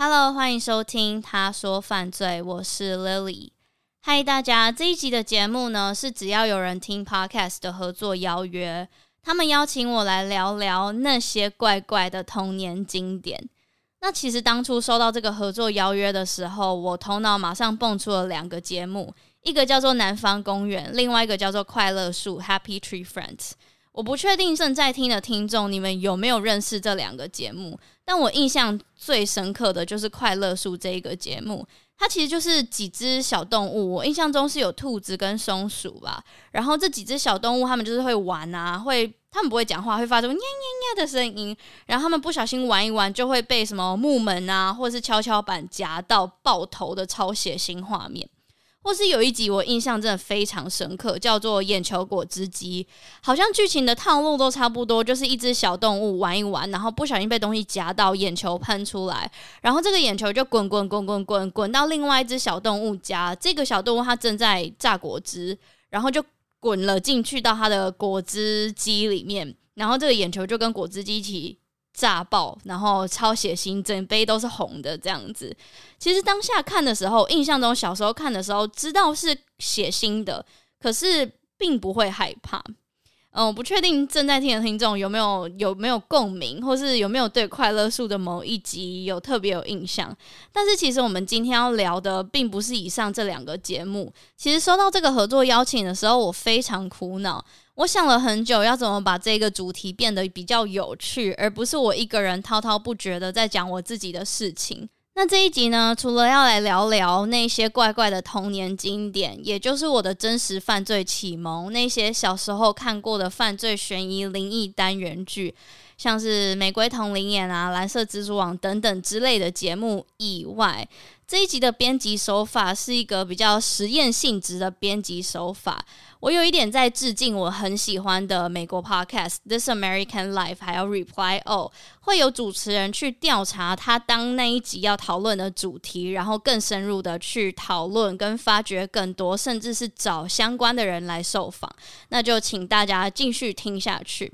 Hello，欢迎收听《他说犯罪》，我是 Lily。嗨，大家，这一集的节目呢，是只要有人听 Podcast 的合作邀约，他们邀请我来聊聊那些怪怪的童年经典。那其实当初收到这个合作邀约的时候，我头脑马上蹦出了两个节目，一个叫做《南方公园》，另外一个叫做《快乐树》（Happy Tree Friends）。我不确定正在听的听众，你们有没有认识这两个节目？但我印象最深刻的就是《快乐树》这一个节目。它其实就是几只小动物，我印象中是有兔子跟松鼠吧。然后这几只小动物，它们就是会玩啊，会，它们不会讲话，会发出呀呀呀的声音。然后它们不小心玩一玩，就会被什么木门啊，或者是跷跷板夹到爆头的超血腥画面。或是有一集我印象真的非常深刻，叫做《眼球果汁机》，好像剧情的套路都差不多，就是一只小动物玩一玩，然后不小心被东西夹到，眼球喷出来，然后这个眼球就滚滚滚滚滚滚到另外一只小动物家，这个小动物它正在榨果汁，然后就滚了进去到它的果汁机里面，然后这个眼球就跟果汁机一起。炸爆，然后超血腥，整杯都是红的这样子。其实当下看的时候，印象中小时候看的时候，知道是血腥的，可是并不会害怕。嗯，我不确定正在听的听众有没有有没有共鸣，或是有没有对《快乐树》的某一集有特别有印象。但是其实我们今天要聊的，并不是以上这两个节目。其实收到这个合作邀请的时候，我非常苦恼。我想了很久，要怎么把这个主题变得比较有趣，而不是我一个人滔滔不绝的在讲我自己的事情。那这一集呢，除了要来聊聊那些怪怪的童年经典，也就是我的真实犯罪启蒙，那些小时候看过的犯罪悬疑灵异单元剧，像是《玫瑰瞳铃眼》啊、《蓝色蜘蛛网》等等之类的节目以外，这一集的编辑手法是一个比较实验性质的编辑手法。我有一点在致敬我很喜欢的美国 podcast《This American Life》，还有《Reply All》，会有主持人去调查他当那一集要讨论的主题，然后更深入的去讨论跟发掘更多，甚至是找相关的人来受访。那就请大家继续听下去。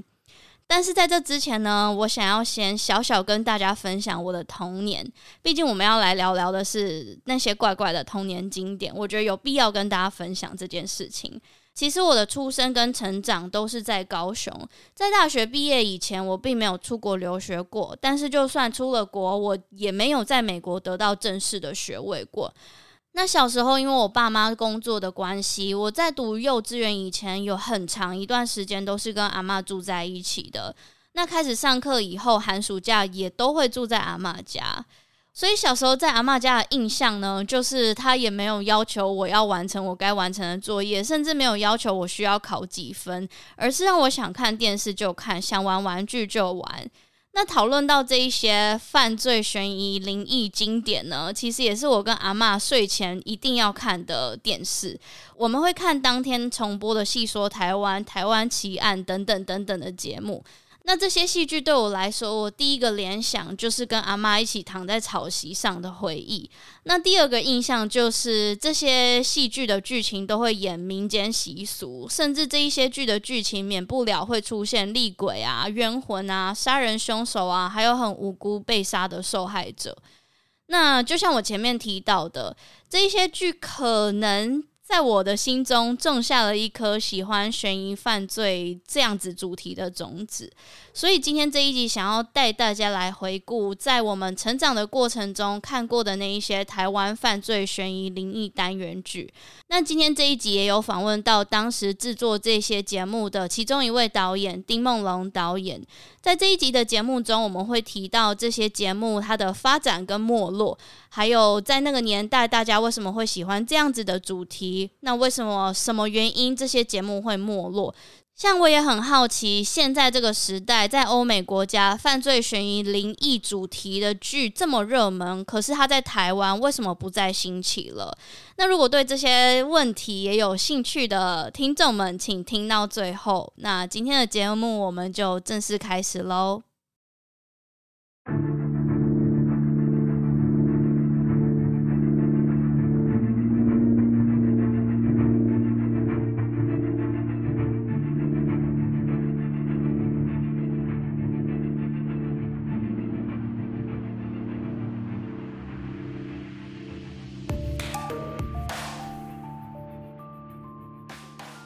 但是在这之前呢，我想要先小小跟大家分享我的童年。毕竟我们要来聊聊的是那些怪怪的童年经典，我觉得有必要跟大家分享这件事情。其实我的出生跟成长都是在高雄，在大学毕业以前，我并没有出国留学过。但是就算出了国，我也没有在美国得到正式的学位过。那小时候，因为我爸妈工作的关系，我在读幼稚园以前有很长一段时间都是跟阿嬷住在一起的。那开始上课以后，寒暑假也都会住在阿嬷家。所以小时候在阿嬷家的印象呢，就是她也没有要求我要完成我该完成的作业，甚至没有要求我需要考几分，而是让我想看电视就看，想玩玩具就玩。那讨论到这一些犯罪悬疑灵异经典呢，其实也是我跟阿嬷睡前一定要看的电视。我们会看当天重播的《戏说台湾》《台湾奇案》等等等等的节目。那这些戏剧对我来说，我第一个联想就是跟阿妈一起躺在草席上的回忆。那第二个印象就是这些戏剧的剧情都会演民间习俗，甚至这一些剧的剧情免不了会出现厉鬼啊、冤魂啊、杀人凶手啊，还有很无辜被杀的受害者。那就像我前面提到的，这一些剧可能。在我的心中种下了一颗喜欢悬疑犯罪这样子主题的种子，所以今天这一集想要带大家来回顾，在我们成长的过程中看过的那一些台湾犯罪悬疑灵异单元剧。那今天这一集也有访问到当时制作这些节目的其中一位导演丁梦龙导演。在这一集的节目中，我们会提到这些节目它的发展跟没落，还有在那个年代大家为什么会喜欢这样子的主题？那为什么什么原因这些节目会没落？像我也很好奇，现在这个时代，在欧美国家，犯罪悬疑灵异主题的剧这么热门，可是它在台湾为什么不再兴起了？那如果对这些问题也有兴趣的听众们，请听到最后。那今天的节目我们就正式开始喽。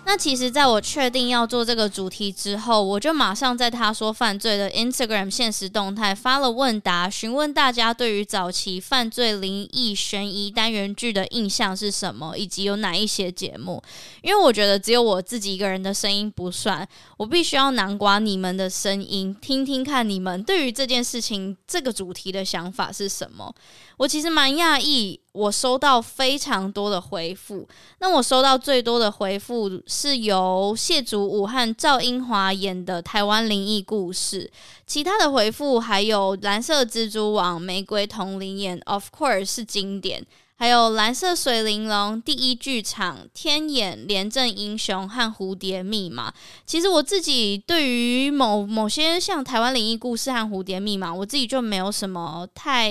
那其实，在我确定要做这个主题之后，我就马上在他说犯罪的 Instagram 现实动态发了问答，询问大家对于早期犯罪、灵异、悬疑单元剧的印象是什么，以及有哪一些节目。因为我觉得只有我自己一个人的声音不算，我必须要南瓜你们的声音，听听看你们对于这件事情、这个主题的想法是什么。我其实蛮讶异，我收到非常多的回复。那我收到最多的回复是由谢祖武和赵英华演的台湾灵异故事，其他的回复还有蓝色蜘蛛网、玫瑰瞳铃演，Of course 是经典。还有蓝色水玲珑、第一剧场、天眼、廉政英雄和蝴蝶密码。其实我自己对于某某些像台湾灵异故事和蝴蝶密码，我自己就没有什么太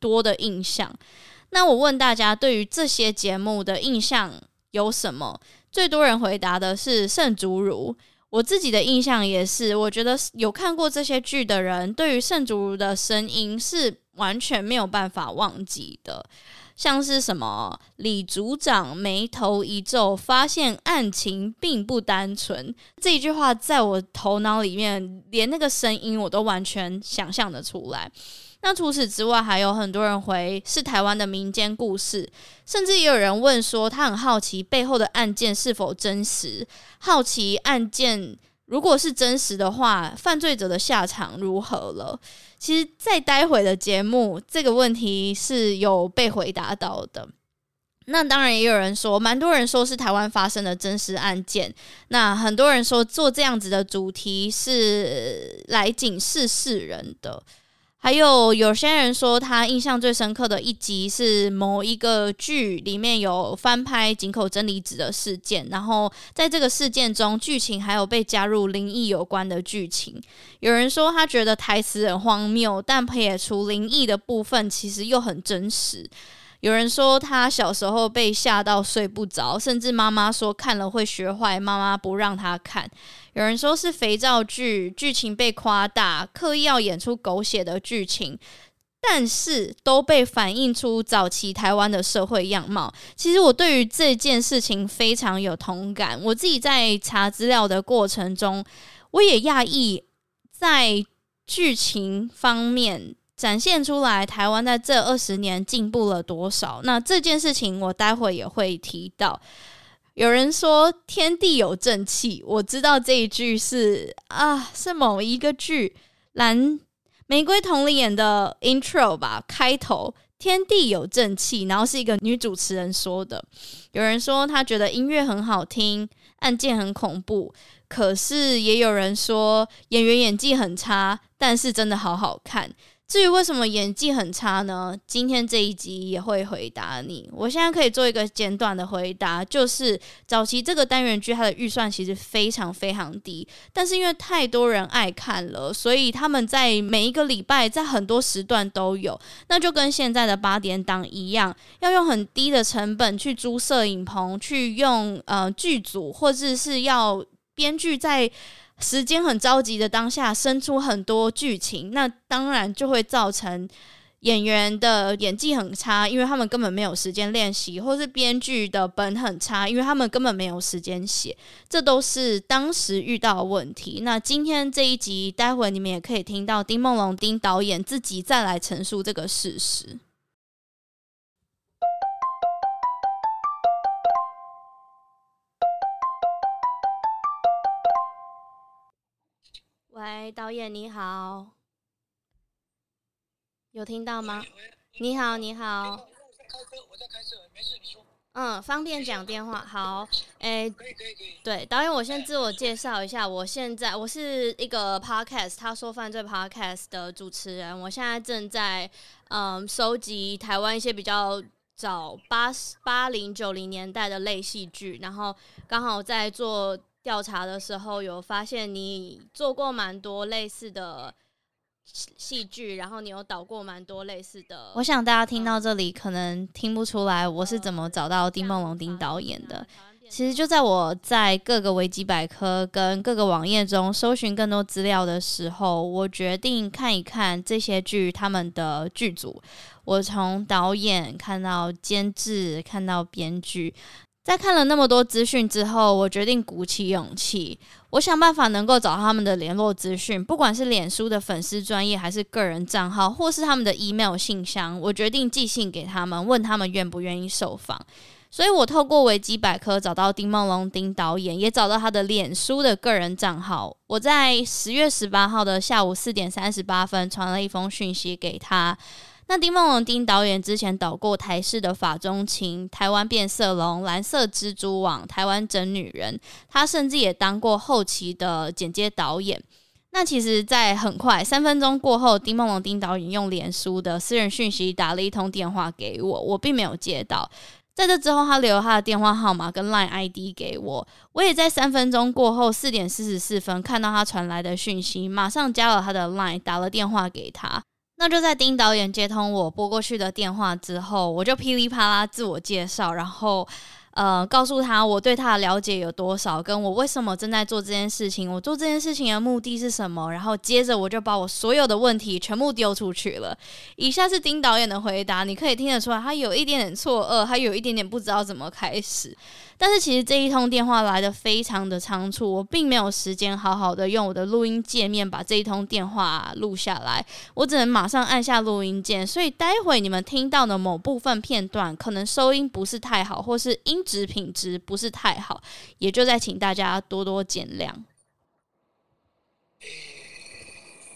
多的印象。那我问大家，对于这些节目的印象有什么？最多人回答的是圣竹如。我自己的印象也是，我觉得有看过这些剧的人，对于圣竹如的声音是完全没有办法忘记的。像是什么李组长眉头一皱，发现案情并不单纯，这一句话在我头脑里面，连那个声音我都完全想象得出来。那除此之外，还有很多人回是台湾的民间故事，甚至也有人问说，他很好奇背后的案件是否真实，好奇案件。如果是真实的话，犯罪者的下场如何了？其实，在待会的节目，这个问题是有被回答到的。那当然，也有人说，蛮多人说是台湾发生的真实案件。那很多人说，做这样子的主题是来警示世人的。还有有些人说，他印象最深刻的一集是某一个剧里面有翻拍井口真理子的事件，然后在这个事件中，剧情还有被加入灵异有关的剧情。有人说他觉得台词很荒谬，但撇除灵异的部分，其实又很真实。有人说他小时候被吓到睡不着，甚至妈妈说看了会学坏，妈妈不让他看。有人说是肥皂剧，剧情被夸大，刻意要演出狗血的剧情，但是都被反映出早期台湾的社会样貌。其实我对于这件事情非常有同感。我自己在查资料的过程中，我也讶异在剧情方面。展现出来，台湾在这二十年进步了多少？那这件事情我待会也会提到。有人说“天地有正气”，我知道这一句是啊，是某一个剧《蓝玫瑰瞳铃眼》的 intro 吧，开头“天地有正气”，然后是一个女主持人说的。有人说他觉得音乐很好听，案件很恐怖，可是也有人说演员演技很差，但是真的好好看。至于为什么演技很差呢？今天这一集也会回答你。我现在可以做一个简短的回答，就是早期这个单元剧它的预算其实非常非常低，但是因为太多人爱看了，所以他们在每一个礼拜在很多时段都有，那就跟现在的八点档一样，要用很低的成本去租摄影棚，去用呃剧组，或者是要编剧在。时间很着急的当下，生出很多剧情，那当然就会造成演员的演技很差，因为他们根本没有时间练习，或是编剧的本很差，因为他们根本没有时间写，这都是当时遇到的问题。那今天这一集，待会你们也可以听到丁梦龙丁导演自己再来陈述这个事实。喂，导演你好，有听到吗？你好，你好。我在开车，我在开车，没事，你说。嗯，方便讲电话。好，哎，可以，可以，可以。对，导演，我先自我介绍一下，我现在我是一个 podcast，他说犯罪 podcast 的主持人。我现在正在嗯收集台湾一些比较早八八零九零年代的类戏剧，然后刚好在做。调查的时候有发现你做过蛮多类似的戏剧，然后你有导过蛮多类似的。我想大家听到这里可能听不出来我是怎么找到丁梦龙丁导演的。其实就在我在各个维基百科跟各个网页中搜寻更多资料的时候，我决定看一看这些剧他们的剧组。我从导演看到监制，看到编剧。在看了那么多资讯之后，我决定鼓起勇气，我想办法能够找他们的联络资讯，不管是脸书的粉丝专页，还是个人账号，或是他们的 email 信箱，我决定寄信给他们，问他们愿不愿意受访。所以我透过维基百科找到丁梦龙丁导演，也找到他的脸书的个人账号。我在十月十八号的下午四点三十八分传了一封讯息给他。那丁梦龙丁导演之前导过台式的《法中情》、台湾变色龙、蓝色蜘蛛网、台湾真女人，他甚至也当过后期的剪接导演。那其实，在很快三分钟过后，丁梦龙丁导演用脸书的私人讯息打了一通电话给我，我并没有接到。在这之后，他留他的电话号码跟 Line ID 给我，我也在三分钟过后四点四十四分看到他传来的讯息，马上加了他的 Line，打了电话给他。那就在丁导演接通我拨过去的电话之后，我就噼里啪啦自我介绍，然后呃告诉他我对他的了解有多少，跟我为什么正在做这件事情，我做这件事情的目的是什么，然后接着我就把我所有的问题全部丢出去了。以下是丁导演的回答，你可以听得出来，他有一点点错愕，他有一点点不知道怎么开始。但是其实这一通电话来的非常的仓促，我并没有时间好好的用我的录音界面把这一通电话录下来，我只能马上按下录音键，所以待会你们听到的某部分片段可能收音不是太好，或是音质品质不是太好，也就再请大家多多见谅。诶，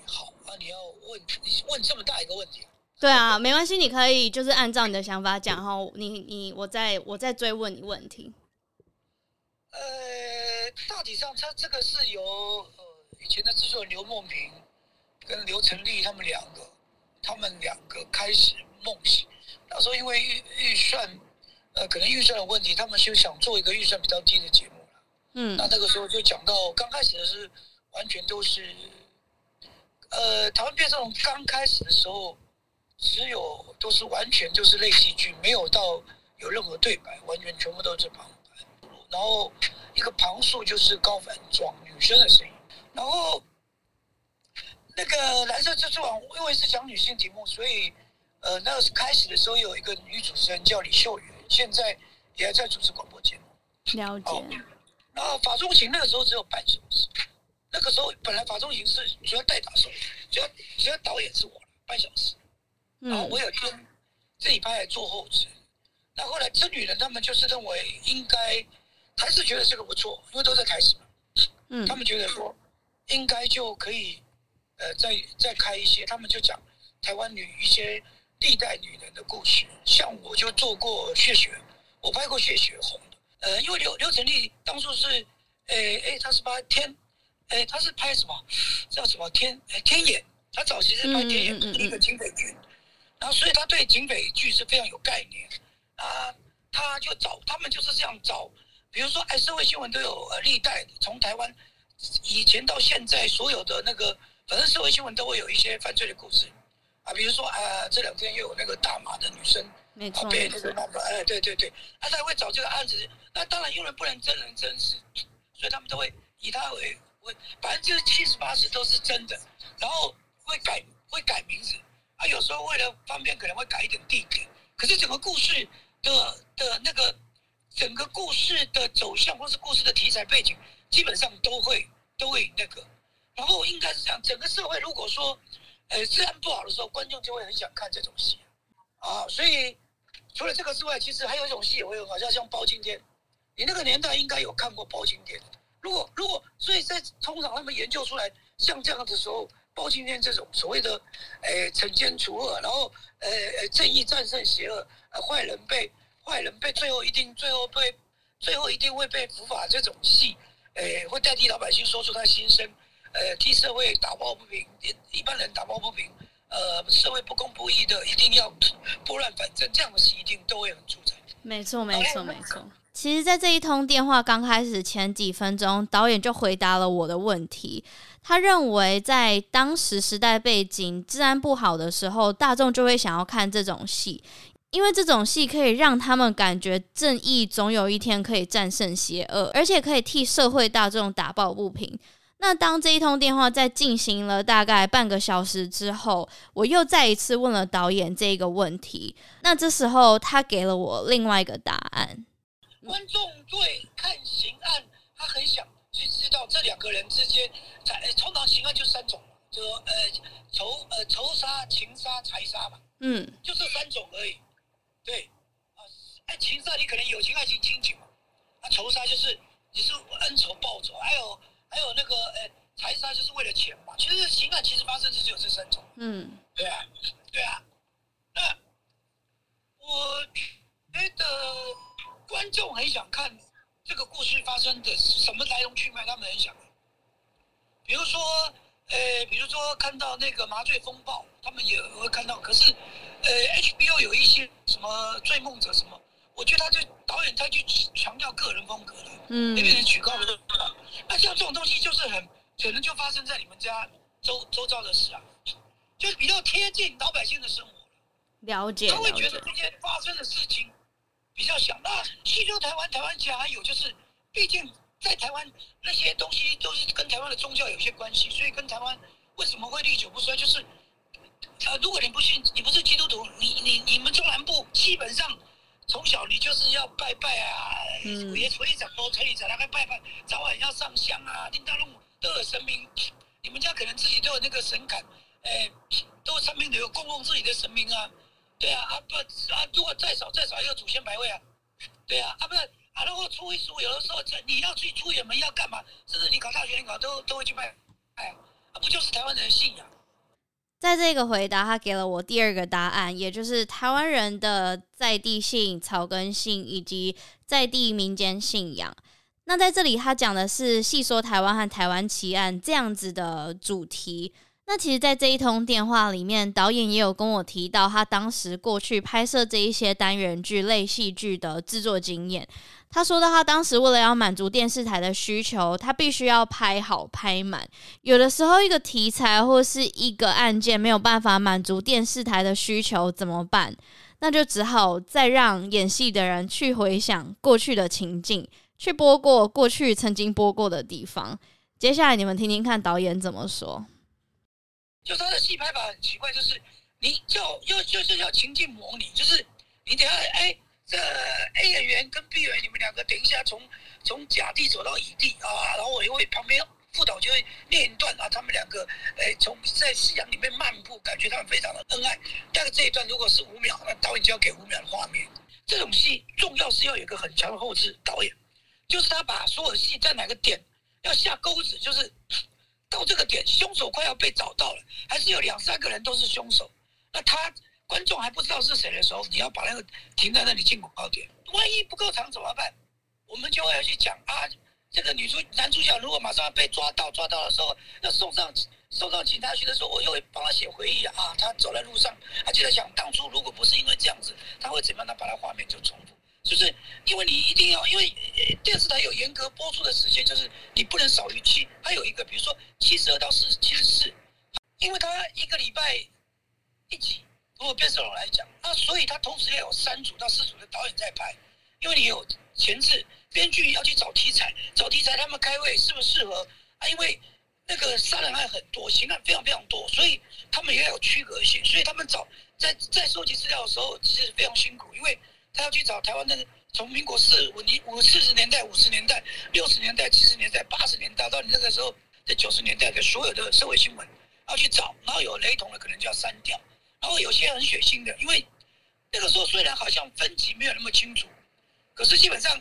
好，那你要问你问这么大一个问题？对啊，没关系，你可以就是按照你的想法讲，然后你你我再我再追问你问题。呃，大体上，他这个是由呃以前的制作人刘梦萍跟刘成立他们两个，他们两个开始梦想。那时候因为预预算，呃，可能预算的问题，他们就想做一个预算比较低的节目了。嗯，那那个时候就讲到，刚开始的是完全都是，呃，台湾变色龙刚开始的时候，只有都是完全就是类戏剧，没有到有任何对白，完全全部都是旁。然后一个旁述就是高反装女生的声音，然后那个蓝色蜘蛛网因为是讲女性题目，所以呃那个开始的时候有一个女主持人叫李秀媛，现在也还在主持广播节目。了解。哦、然后法中行那个时候只有半小时，那个时候本来法中行是主要代打手，主要主要导演是我，半小时。然后我有跟这一拍来做后制，那后来这女人他们就是认为应该。还是觉得这个不错，因为都在台视嘛。嗯，他们觉得说应该就可以，呃，再再开一些，他们就讲台湾女一些历代女人的故事。像我就做过血血，我拍过血血红的。呃，因为刘刘成立当初是，诶、欸、诶，他是拍天，诶、欸，他是拍什么叫什么天？天眼。他早期是拍天眼，一个警匪剧，然后所以他对警匪剧是非常有概念。啊，他就找他们就是这样找。比如说，哎，社会新闻都有呃历代从台湾以前到现在所有的那个，反正社会新闻都会有一些犯罪的故事啊。比如说啊，这两天又有那个大马的女生被那个那个哎，对对对，他才会找这个案子。那当然，因为不能真人真事，所以他们都会以他为为百分之七十八十都是真的，然后会改会改名字啊，有时候为了方便可能会改一点地点，可是整个故事的的那个。整个故事的走向，或是故事的题材背景，基本上都会都会那个。然后应该是这样，整个社会如果说，呃，治安不好的时候，观众就会很想看这种戏啊。所以除了这个之外，其实还有一种戏也会有，好像像包青天。你那个年代应该有看过包青天。如果如果，所以在通常他们研究出来像这样的时候，包青天这种所谓的，呃，惩奸除恶，然后呃呃正义战胜邪恶，呃坏人被。坏人被最后一定最后被最后一定会被伏法，这种戏，诶、欸，会代替老百姓说出他心声，呃，替社会打抱不平，一一般人打抱不平，呃，社会不公不义的，一定要拨乱反正，这样的戏一定都会很出彩。没错，没错，没错。其实，在这一通电话刚开始前几分钟，导演就回答了我的问题。他认为，在当时时代背景治安不好的时候，大众就会想要看这种戏。因为这种戏可以让他们感觉正义总有一天可以战胜邪恶，而且可以替社会大众打抱不平。那当这一通电话在进行了大概半个小时之后，我又再一次问了导演这个问题。那这时候他给了我另外一个答案。观众对看刑案，他很想去知道这两个人之间，在通常刑案就三种，就呃仇呃仇杀、情杀、财杀嘛，嗯，就这三种而已。对，啊，爱情杀你可能友情、爱情、亲情嘛，啊，仇杀就是你是恩仇报仇，还有还有那个呃财杀就是为了钱嘛。其实情感其实发生就只有这三种。嗯，对啊，对啊，那我觉得。观众很想看这个故事发生的什么来龙去脉，他们很想。比如说，呃，比如说看到那个麻醉风暴，他们也会看到。可是，呃，HBO 有一些什么追梦者什么，我觉得他就导演他去强调个人风格了，嗯，那边人举高了。那像这种东西就是很可能就发生在你们家周周遭的事啊，就比较贴近老百姓的生活。了解，他会觉得这些发生的事情。比较小那西周台湾，台湾其实还有就是，毕竟在台湾那些东西都是跟台湾的宗教有些关系，所以跟台湾为什么会历久不衰？就是，呃，如果你不信，你不是基督徒，你你你们中南部基本上从小你就是要拜拜啊，也可以讲都可以讲，大概拜拜，早晚要上香啊，叮当龙都有神明，你们家可能自己都有那个神龛，哎，都上面都有供奉自己的神明啊。对啊，啊不啊，如果再少再少一个祖先牌位啊，对啊，啊不啊，如果出一十五有的时候这你要去出远门要干嘛？甚至你考大学你考都都会去拜，哎呀，啊不就是台湾人的信仰？在这个回答，他给了我第二个答案，也就是台湾人的在地性、草根性以及在地民间信仰。那在这里，他讲的是细说台湾和台湾奇案这样子的主题。那其实，在这一通电话里面，导演也有跟我提到他当时过去拍摄这一些单元剧类戏剧的制作经验。他说到，他当时为了要满足电视台的需求，他必须要拍好拍满。有的时候，一个题材或是一个案件没有办法满足电视台的需求，怎么办？那就只好再让演戏的人去回想过去的情境，去播过过去曾经播过的地方。接下来，你们听听看导演怎么说。就他的戏拍法很奇怪，就是你叫又就是要情境模拟，就是你等下哎，这 A 演员跟 B 演员你们两个等一下从从甲地走到乙地啊，然后我因为旁边副导就会念一段啊，他们两个哎从在夕阳里面漫步，感觉他们非常的恩爱。但是这一段如果是五秒，那导演就要给五秒的画面。这种戏重要是要有一个很强的后制导演，就是他把所有戏在哪个点要下钩子，就是。到这个点，凶手快要被找到了，还是有两三个人都是凶手。那他观众还不知道是谁的时候，你要把那个停在那里进广告点。万一不够长怎么办？我们就会要去讲啊，这个女主男主角如果马上要被抓到，抓到的时候要送上送上警察局的时候，我又会帮他写回忆啊。他走在路上，他就在想当初如果不是因为这样子，他会怎么样？他把他画面就重复。就是因为你一定要，因为电视台有严格播出的时间，就是你不能少于七。还有一个，比如说七十二到四七十四，因为他一个礼拜一集，如果变色龙来讲，那所以他同时要有三组到四组的导演在拍，因为你有前置，编剧要去找题材，找题材他们开会适不适合啊？因为那个杀人案很多，刑案非常非常多，所以他们也要有区隔性，所以他们找在在收集资料的时候其实非常辛苦，因为。他要去找台湾的，从民国四五年五四十年代、五十年代、六十年代、七十年代、八十年代到你那个时候在九十年代的所有的社会新闻，要去找，然后有雷同的可能就要删掉，然后有些很血腥的，因为那个时候虽然好像分级没有那么清楚，可是基本上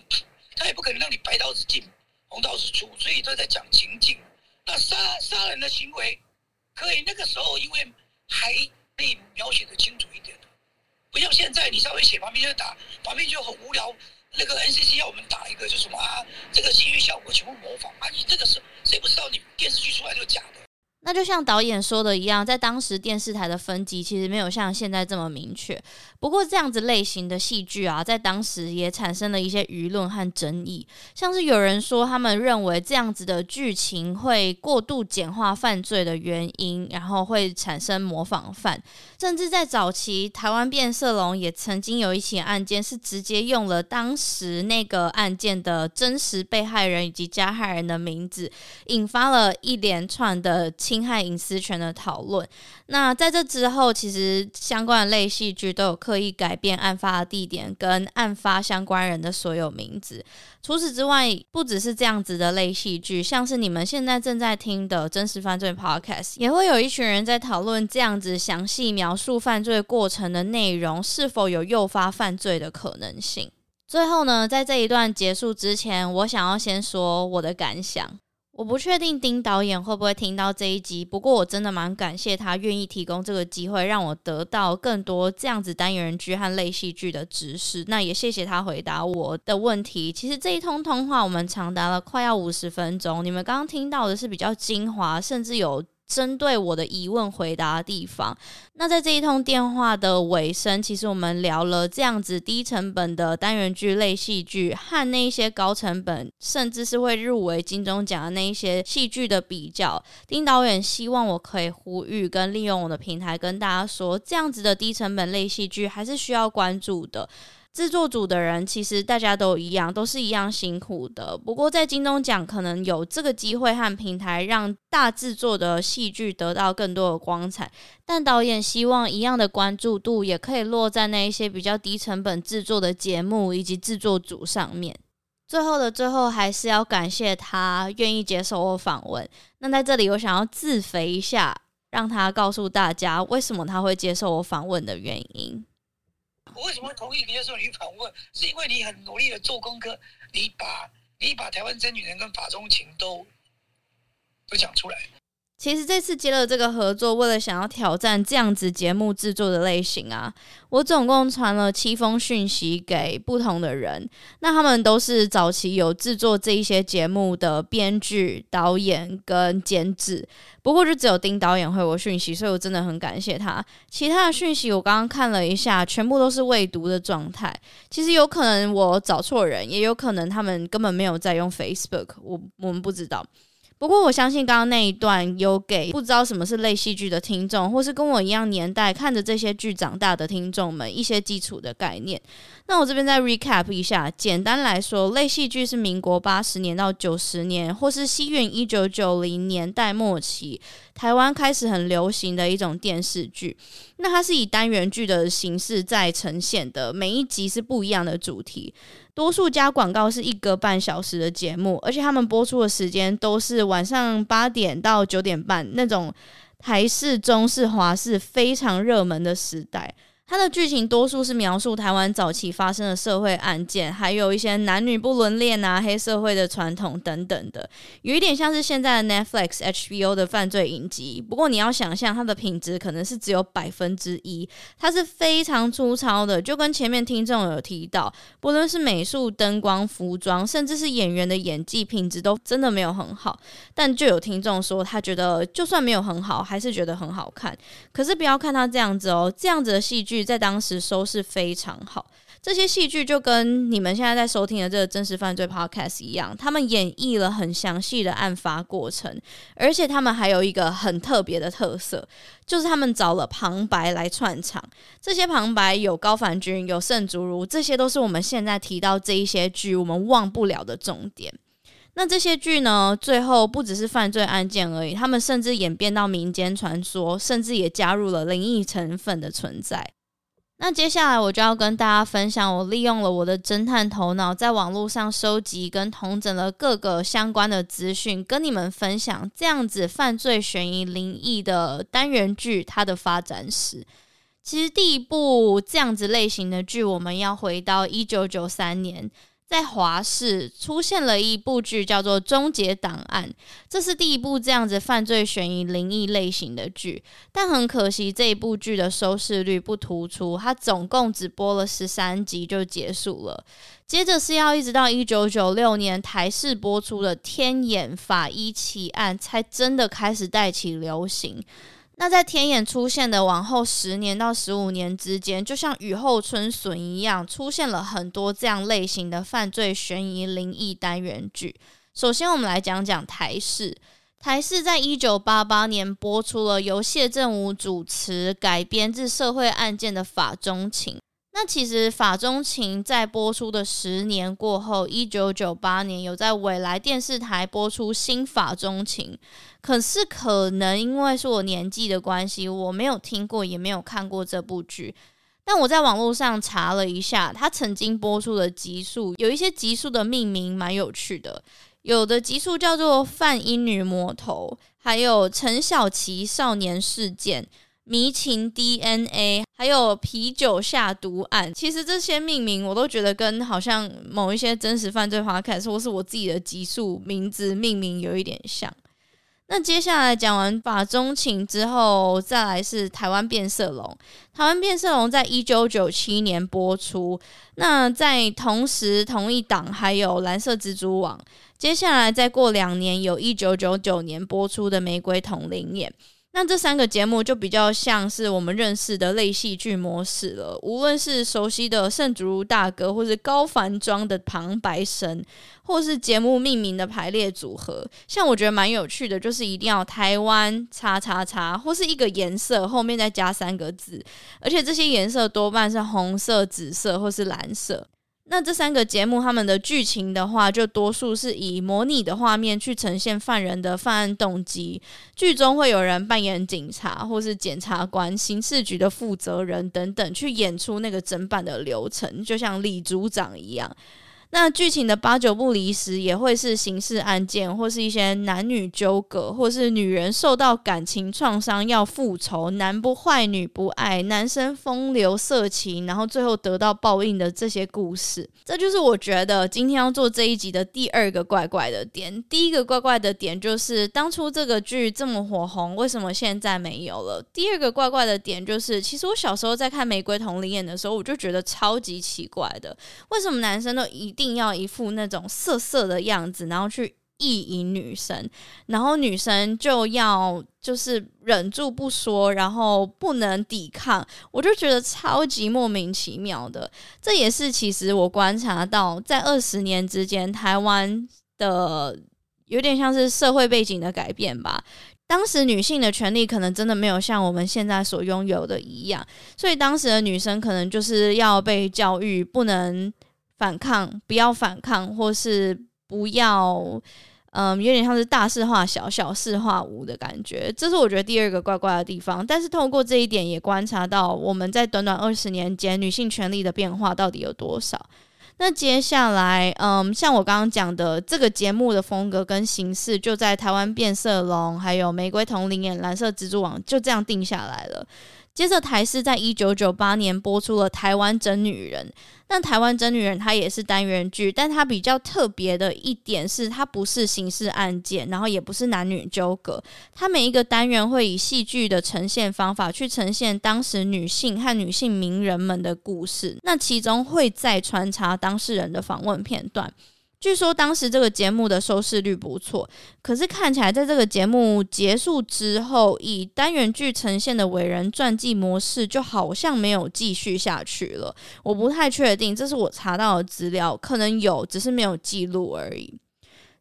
他也不可能让你白刀子进红刀子出，所以都在讲情境。那杀杀人的行为，可以那个时候因为还可以描写的清楚一点。不像现在，你稍微写旁边就打，旁边就很无聊。那个 NCC 要我们打一个，就什么啊，这个戏剧效果全部模仿啊，你这个是谁不知道？你电视剧出来就假的。那就像导演说的一样，在当时电视台的分级其实没有像现在这么明确。不过这样子类型的戏剧啊，在当时也产生了一些舆论和争议，像是有人说他们认为这样子的剧情会过度简化犯罪的原因，然后会产生模仿犯。甚至在早期，台湾变色龙也曾经有一起案件是直接用了当时那个案件的真实被害人以及加害人的名字，引发了一连串的。侵害隐私权的讨论。那在这之后，其实相关的类戏剧都有刻意改变案发的地点跟案发相关人的所有名字。除此之外，不只是这样子的类戏剧，像是你们现在正在听的真实犯罪 Podcast，也会有一群人在讨论这样子详细描述犯罪过程的内容是否有诱发犯罪的可能性。最后呢，在这一段结束之前，我想要先说我的感想。我不确定丁导演会不会听到这一集，不过我真的蛮感谢他愿意提供这个机会，让我得到更多这样子单元剧和类戏剧的知识。那也谢谢他回答我的问题。其实这一通通话我们长达了快要五十分钟，你们刚刚听到的是比较精华，甚至有。针对我的疑问回答的地方，那在这一通电话的尾声，其实我们聊了这样子低成本的单元剧类戏剧和那一些高成本，甚至是会入围金钟奖的那一些戏剧的比较。丁导演希望我可以呼吁跟利用我的平台跟大家说，这样子的低成本类戏剧还是需要关注的。制作组的人其实大家都一样，都是一样辛苦的。不过在金钟奖可能有这个机会和平台，让大制作的戏剧得到更多的光彩。但导演希望一样的关注度也可以落在那一些比较低成本制作的节目以及制作组上面。最后的最后，还是要感谢他愿意接受我访问。那在这里，我想要自肥一下，让他告诉大家为什么他会接受我访问的原因。我为什么同意接受你访问？是因为你很努力的做功课，你把你把台湾真女人跟法中情都都讲出来。其实这次接了这个合作，为了想要挑战这样子节目制作的类型啊，我总共传了七封讯息给不同的人，那他们都是早期有制作这一些节目的编剧、导演跟监制。不过就只有丁导演回我讯息，所以我真的很感谢他。其他的讯息我刚刚看了一下，全部都是未读的状态。其实有可能我找错人，也有可能他们根本没有在用 Facebook，我我们不知道。不过我相信，刚刚那一段有给不知道什么是类戏剧的听众，或是跟我一样年代看着这些剧长大的听众们一些基础的概念。那我这边再 recap 一下，简单来说，类戏剧是民国八十年到九十年，或是西元一九九零年代末期，台湾开始很流行的一种电视剧。那它是以单元剧的形式在呈现的，每一集是不一样的主题。多数加广告是一个半小时的节目，而且他们播出的时间都是晚上八点到九点半那种台式、中式、华式非常热门的时代。它的剧情多数是描述台湾早期发生的社会案件，还有一些男女不伦恋啊、黑社会的传统等等的，有一点像是现在的 Netflix、HBO 的犯罪影集。不过你要想象它的品质可能是只有百分之一，它是非常粗糙的，就跟前面听众有提到，不论是美术、灯光、服装，甚至是演员的演技品质都真的没有很好。但就有听众说，他觉得就算没有很好，还是觉得很好看。可是不要看他这样子哦，这样子的戏剧。在当时收视非常好，这些戏剧就跟你们现在在收听的这个真实犯罪 Podcast 一样，他们演绎了很详细的案发过程，而且他们还有一个很特别的特色，就是他们找了旁白来串场。这些旁白有高凡君，有盛竹如，这些都是我们现在提到这一些剧我们忘不了的重点。那这些剧呢，最后不只是犯罪案件而已，他们甚至演变到民间传说，甚至也加入了灵异成分的存在。那接下来我就要跟大家分享，我利用了我的侦探头脑，在网络上收集跟同整了各个相关的资讯，跟你们分享这样子犯罪悬疑灵异的单元剧它的发展史。其实第一部这样子类型的剧，我们要回到一九九三年。在华视出现了一部剧，叫做《终结档案》，这是第一部这样子犯罪悬疑灵异类型的剧。但很可惜，这一部剧的收视率不突出，它总共只播了十三集就结束了。接着是要一直到一九九六年台视播出的《天眼法医奇案》，才真的开始带起流行。那在天眼出现的往后十年到十五年之间，就像雨后春笋一样，出现了很多这样类型的犯罪悬疑灵异单元剧。首先，我们来讲讲台视。台视在一九八八年播出了由谢振武主持、改编自社会案件的《法中情》。那其实《法中情》在播出的十年过后，一九九八年有在未来电视台播出新《法中情》，可是可能因为是我年纪的关系，我没有听过，也没有看过这部剧。但我在网络上查了一下，它曾经播出的集数，有一些集数的命名蛮有趣的，有的集数叫做《泛音女魔头》，还有《陈小琪少年事件》。迷情 DNA，还有啤酒下毒案，其实这些命名我都觉得跟好像某一些真实犯罪 podcast 或是我自己的集数名字命名有一点像。那接下来讲完法中情之后，再来是台湾变色龙。台湾变色龙在一九九七年播出，那在同时同一档还有蓝色蜘蛛网。接下来再过两年，有一九九九年播出的玫瑰瞳铃眼。那这三个节目就比较像是我们认识的类戏剧模式了。无论是熟悉的圣竹如大哥，或是高繁庄的旁白声，或是节目命名的排列组合，像我觉得蛮有趣的，就是一定要台湾叉叉叉，或是一个颜色后面再加三个字，而且这些颜色多半是红色、紫色或是蓝色。那这三个节目，他们的剧情的话，就多数是以模拟的画面去呈现犯人的犯案动机。剧中会有人扮演警察，或是检察官、刑事局的负责人等等，去演出那个整版的流程，就像李组长一样。那剧情的八九不离十，也会是刑事案件，或是一些男女纠葛，或是女人受到感情创伤要复仇，男不坏女不爱，男生风流色情，然后最后得到报应的这些故事。这就是我觉得今天要做这一集的第二个怪怪的点。第一个怪怪的点就是当初这个剧这么火红，为什么现在没有了？第二个怪怪的点就是，其实我小时候在看《玫瑰瞳铃眼》的时候，我就觉得超级奇怪的，为什么男生都一定要一副那种色色的样子，然后去意淫女生，然后女生就要就是忍住不说，然后不能抵抗，我就觉得超级莫名其妙的。这也是其实我观察到，在二十年之间，台湾的有点像是社会背景的改变吧。当时女性的权利可能真的没有像我们现在所拥有的一样，所以当时的女生可能就是要被教育不能。反抗，不要反抗，或是不要，嗯，有点像是大事化小，小事化无的感觉。这是我觉得第二个怪怪的地方。但是透过这一点，也观察到我们在短短二十年间，女性权利的变化到底有多少。那接下来，嗯，像我刚刚讲的，这个节目的风格跟形式，就在台湾变色龙，还有玫瑰瞳铃眼、蓝色蜘蛛网，就这样定下来了。接着台视在一九九八年播出了《台湾真女人》，那《台湾真女人》它也是单元剧，但它比较特别的一点是，它不是刑事案件，然后也不是男女纠葛，它每一个单元会以戏剧的呈现方法去呈现当时女性和女性名人们的故事，那其中会再穿插当事人的访问片段。据说当时这个节目的收视率不错，可是看起来在这个节目结束之后，以单元剧呈现的伟人传记模式就好像没有继续下去了。我不太确定，这是我查到的资料，可能有，只是没有记录而已。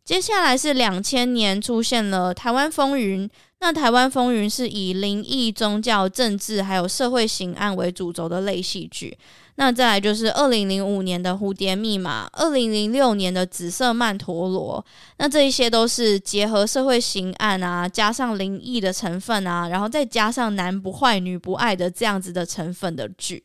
接下来是两千年出现了《台湾风云》，那《台湾风云》是以灵异、宗教、政治还有社会刑案为主轴的类戏剧。那再来就是二零零五年的《蝴蝶密码》，二零零六年的《紫色曼陀罗》，那这一些都是结合社会刑案啊，加上灵异的成分啊，然后再加上男不坏女不爱的这样子的成分的剧。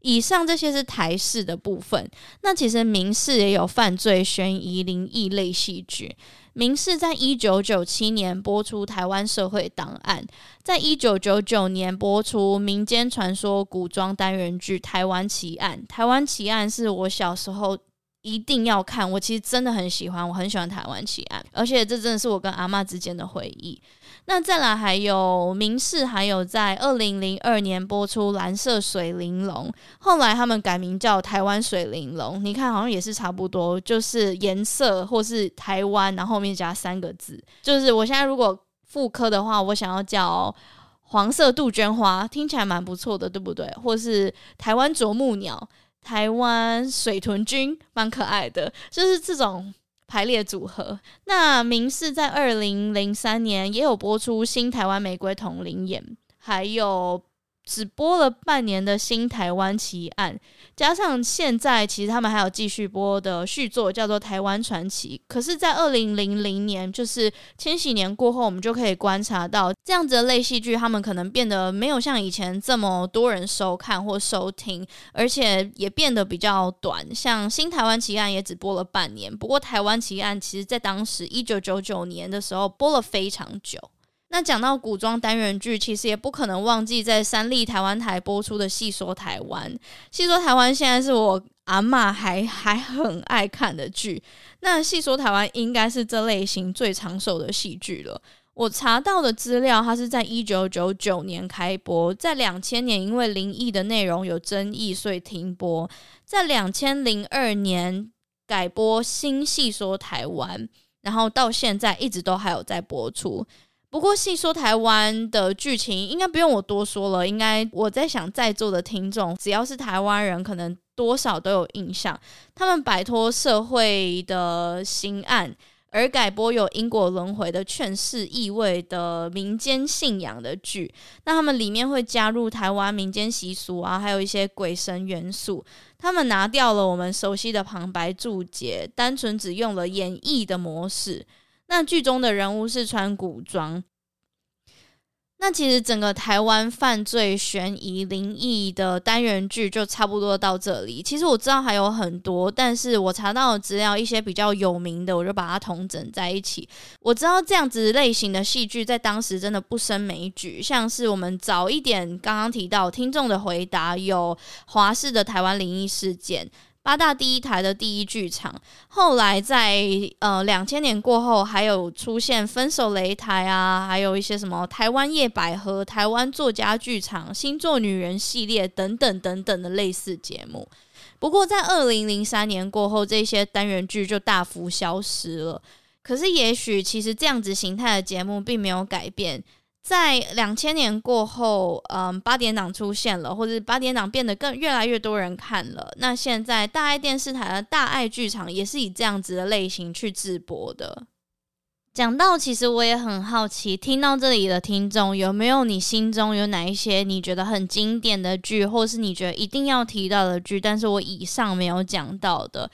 以上这些是台式的部分，那其实民视也有犯罪、悬疑、灵异类戏剧。明视在一九九七年播出《台湾社会档案》，在一九九九年播出民间传说古装单元剧《台湾奇案》。《台湾奇案》是我小时候一定要看，我其实真的很喜欢，我很喜欢《台湾奇案》，而且这真的是我跟阿嬷之间的回忆。那再来还有民视，还有在二零零二年播出《蓝色水玲珑》，后来他们改名叫台湾水玲珑。你看，好像也是差不多，就是颜色或是台湾，然后后面加三个字。就是我现在如果复刻的话，我想要叫黄色杜鹃花，听起来蛮不错的，对不对？或是台湾啄木鸟、台湾水豚君，蛮可爱的，就是这种。排列组合。那明视在二零零三年也有播出《新台湾玫瑰童林演》，还有只播了半年的新台湾奇案，加上现在其实他们还有继续播的续作，叫做《台湾传奇》。可是，在二零零零年，就是千禧年过后，我们就可以观察到这样子的类戏剧，他们可能变得没有像以前这么多人收看或收听，而且也变得比较短。像《新台湾奇案》也只播了半年，不过《台湾奇案》其实在当时一九九九年的时候播了非常久。那讲到古装单元剧，其实也不可能忘记在三立台湾台播出的《戏说台湾》。《戏说台湾》现在是我阿嬷还还很爱看的剧。那《戏说台湾》应该是这类型最长寿的戏剧了。我查到的资料，它是在一九九九年开播，在两千年因为灵异的内容有争议，所以停播。在两千零二年改播《新戏说台湾》，然后到现在一直都还有在播出。不过，细说台湾的剧情应该不用我多说了。应该我在想，在座的听众只要是台湾人，可能多少都有印象。他们摆脱社会的刑案，而改播有因果轮回的劝世意味的民间信仰的剧。那他们里面会加入台湾民间习俗啊，还有一些鬼神元素。他们拿掉了我们熟悉的旁白注解，单纯只用了演绎的模式。那剧中的人物是穿古装。那其实整个台湾犯罪悬疑灵异的单元剧就差不多到这里。其实我知道还有很多，但是我查到的资料一些比较有名的，我就把它统整在一起。我知道这样子类型的戏剧在当时真的不胜枚举，像是我们早一点刚刚提到听众的回答，有华视的台湾灵异事件。八大第一台的第一剧场，后来在呃两千年过后，还有出现分手擂台啊，还有一些什么台湾夜百合、台湾作家剧场、星座女人系列等等等等的类似节目。不过在二零零三年过后，这些单元剧就大幅消失了。可是也许其实这样子形态的节目并没有改变。在两千年过后，嗯，八点档出现了，或者八点档变得更越来越多人看了。那现在大爱电视台的大爱剧场也是以这样子的类型去直播的。讲到，其实我也很好奇，听到这里的听众有没有你心中有哪一些你觉得很经典的剧，或是你觉得一定要提到的剧，但是我以上没有讲到的。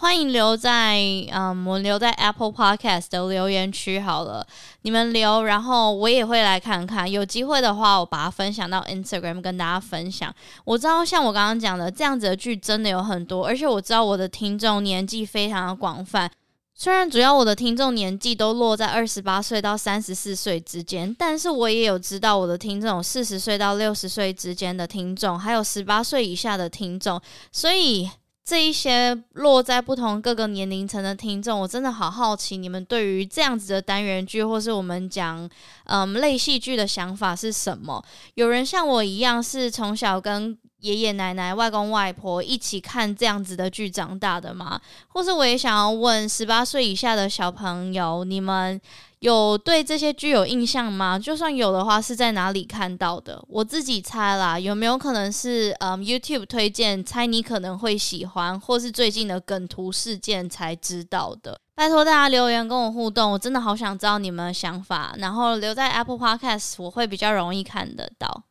欢迎留在嗯，我留在 Apple Podcast 的留言区好了，你们留，然后我也会来看看。有机会的话，我把它分享到 Instagram 跟大家分享。我知道，像我刚刚讲的这样子的剧真的有很多，而且我知道我的听众年纪非常的广泛。虽然主要我的听众年纪都落在二十八岁到三十四岁之间，但是我也有知道我的听众四十岁到六十岁之间的听众，还有十八岁以下的听众，所以。这一些落在不同各个年龄层的听众，我真的好好奇，你们对于这样子的单元剧，或是我们讲嗯类戏剧的想法是什么？有人像我一样，是从小跟爷爷奶奶、外公外婆一起看这样子的剧长大的吗？或是我也想要问十八岁以下的小朋友，你们有对这些剧有印象吗？就算有的话，是在哪里看到的？我自己猜啦，有没有可能是嗯 YouTube 推荐，猜你可能会喜欢，或是最近的梗图事件才知道的？拜托大家留言跟我互动，我真的好想知道你们的想法，然后留在 Apple Podcast，我会比较容易看得到。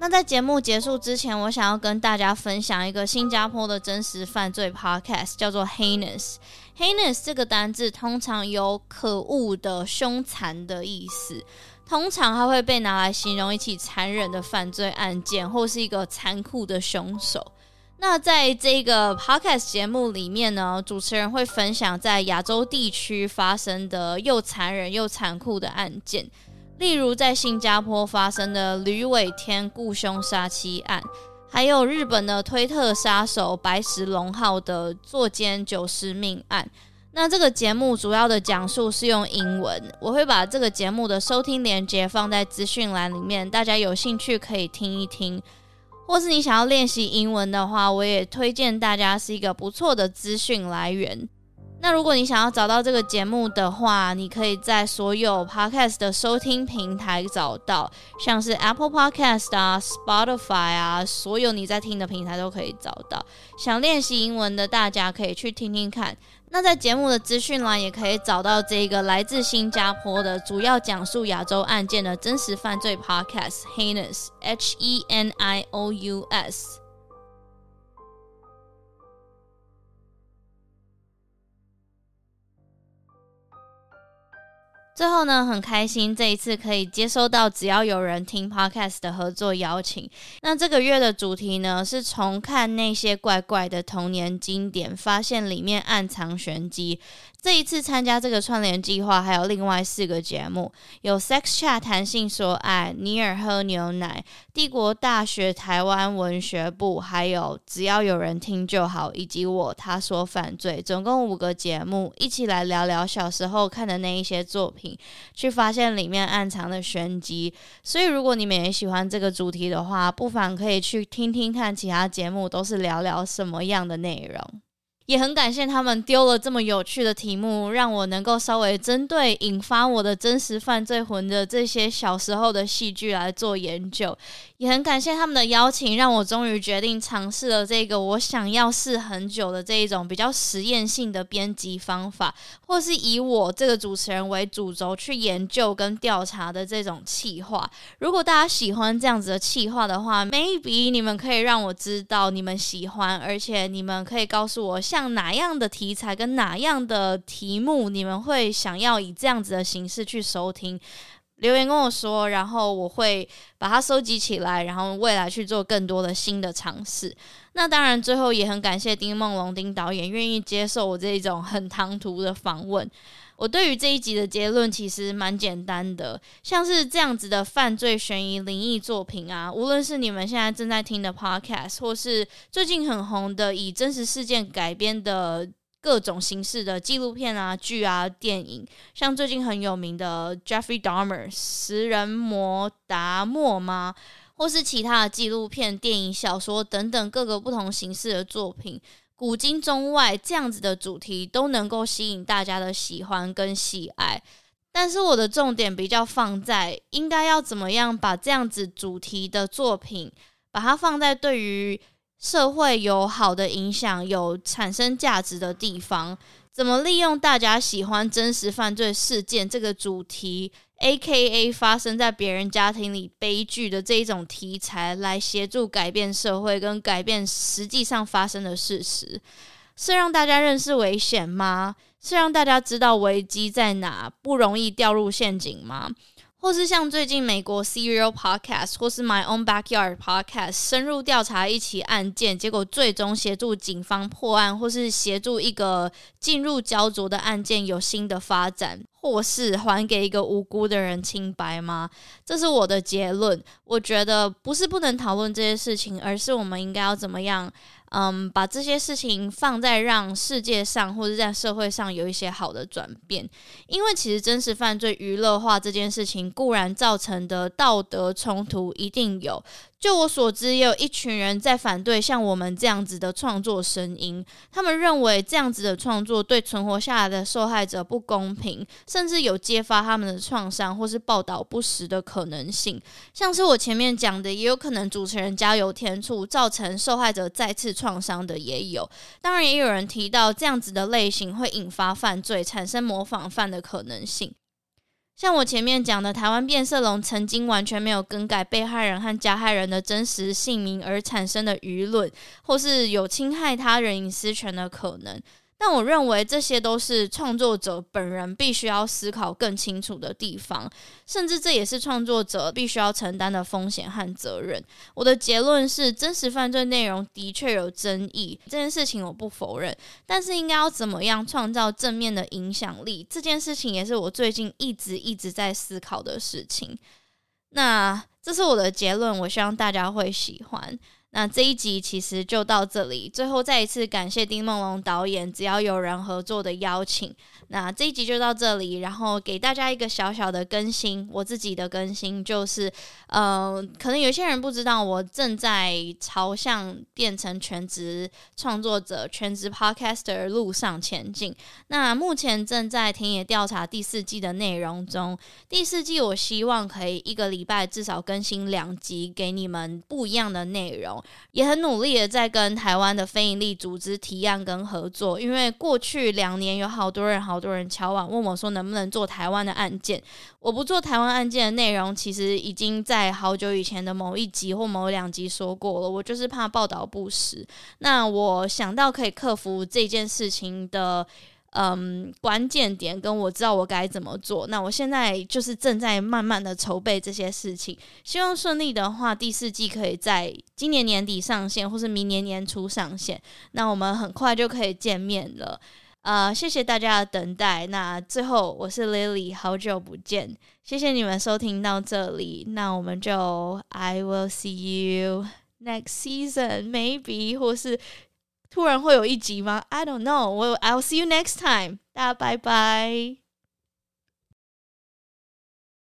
那在节目结束之前，我想要跟大家分享一个新加坡的真实犯罪 podcast，叫做 Heinous。Heinous 这个单字通常有可恶的、凶残的意思，通常它会被拿来形容一起残忍的犯罪案件，或是一个残酷的凶手。那在这个 podcast 节目里面呢，主持人会分享在亚洲地区发生的又残忍又残酷的案件。例如，在新加坡发生的吕伟天雇凶杀妻案，还有日本的推特杀手白石龙浩的作奸九尸命案。那这个节目主要的讲述是用英文，我会把这个节目的收听连接放在资讯栏里面，大家有兴趣可以听一听。或是你想要练习英文的话，我也推荐大家是一个不错的资讯来源。那如果你想要找到这个节目的话，你可以在所有 Podcast 的收听平台找到，像是 Apple Podcast 啊、Spotify 啊，所有你在听的平台都可以找到。想练习英文的大家可以去听听看。那在节目的资讯栏也可以找到这个来自新加坡的主要讲述亚洲案件的真实犯罪 Podcast Heinous H E N I O U S。最后呢，很开心这一次可以接收到只要有人听 Podcast 的合作邀请。那这个月的主题呢，是重看那些怪怪的童年经典，发现里面暗藏玄机。这一次参加这个串联计划，还有另外四个节目，有 Sex Chat 谈性说爱、尼尔喝牛奶、帝国大学台湾文学部，还有只要有人听就好，以及我他说犯罪，总共五个节目，一起来聊聊小时候看的那一些作品，去发现里面暗藏的玄机。所以，如果你们也喜欢这个主题的话，不妨可以去听听看其他节目都是聊聊什么样的内容。也很感谢他们丢了这么有趣的题目，让我能够稍微针对引发我的真实犯罪魂的这些小时候的戏剧来做研究。也很感谢他们的邀请，让我终于决定尝试了这个我想要试很久的这一种比较实验性的编辑方法，或是以我这个主持人为主轴去研究跟调查的这种企划。如果大家喜欢这样子的企划的话，maybe 你们可以让我知道你们喜欢，而且你们可以告诉我下。像哪样的题材跟哪样的题目，你们会想要以这样子的形式去收听？留言跟我说，然后我会把它收集起来，然后未来去做更多的新的尝试。那当然，最后也很感谢丁梦龙丁导演愿意接受我这一种很唐突的访问。我对于这一集的结论其实蛮简单的，像是这样子的犯罪悬疑灵异作品啊，无论是你们现在正在听的 Podcast，或是最近很红的以真实事件改编的各种形式的纪录片啊、剧啊、电影，像最近很有名的 Jeffrey Dahmer 食人魔达莫吗？或是其他的纪录片、电影、小说等等各个不同形式的作品。古今中外这样子的主题都能够吸引大家的喜欢跟喜爱，但是我的重点比较放在应该要怎么样把这样子主题的作品，把它放在对于社会有好的影响、有产生价值的地方，怎么利用大家喜欢真实犯罪事件这个主题。A.K.A. 发生在别人家庭里悲剧的这一种题材，来协助改变社会跟改变实际上发生的事实，是让大家认识危险吗？是让大家知道危机在哪，不容易掉入陷阱吗？或是像最近美国 Serial Podcast 或是 My Own Backyard Podcast 深入调查一起案件，结果最终协助警方破案，或是协助一个进入焦灼的案件有新的发展，或是还给一个无辜的人清白吗？这是我的结论。我觉得不是不能讨论这些事情，而是我们应该要怎么样？嗯，把这些事情放在让世界上或者在社会上有一些好的转变，因为其实真实犯罪娱乐化这件事情固然造成的道德冲突一定有。就我所知，也有一群人在反对像我们这样子的创作声音。他们认为这样子的创作对存活下来的受害者不公平，甚至有揭发他们的创伤或是报道不实的可能性。像是我前面讲的，也有可能主持人加油添醋，造成受害者再次创伤的也有。当然，也有人提到这样子的类型会引发犯罪，产生模仿犯的可能性。像我前面讲的，台湾变色龙曾经完全没有更改被害人和加害人的真实姓名而产生的舆论，或是有侵害他人隐私权的可能。但我认为这些都是创作者本人必须要思考更清楚的地方，甚至这也是创作者必须要承担的风险和责任。我的结论是，真实犯罪内容的确有争议，这件事情我不否认。但是应该要怎么样创造正面的影响力，这件事情也是我最近一直一直在思考的事情。那这是我的结论，我希望大家会喜欢。那这一集其实就到这里，最后再一次感谢丁梦龙导演，只要有人合作的邀请。那这一集就到这里，然后给大家一个小小的更新。我自己的更新就是，呃，可能有些人不知道，我正在朝向变成全职创作者、全职 podcaster 路上前进。那目前正在田野调查第四季的内容中，第四季我希望可以一个礼拜至少更新两集，给你们不一样的内容。也很努力的在跟台湾的非营利组织提案跟合作，因为过去两年有好多人好。多人敲碗问我说：“能不能做台湾的案件？”我不做台湾案件的内容，其实已经在好久以前的某一集或某两集说过了。我就是怕报道不实。那我想到可以克服这件事情的嗯关键点，跟我知道我该怎么做。那我现在就是正在慢慢的筹备这些事情，希望顺利的话，第四季可以在今年年底上线，或是明年年初上线。那我们很快就可以见面了。呃，谢谢大家的等待。那最后，我是 Lily，好久不见，谢谢你们收听到这里。那我们就 I will see you next season, maybe，或是突然会有一集吗？I don't know. Well, I'll see you next time. 大家拜拜。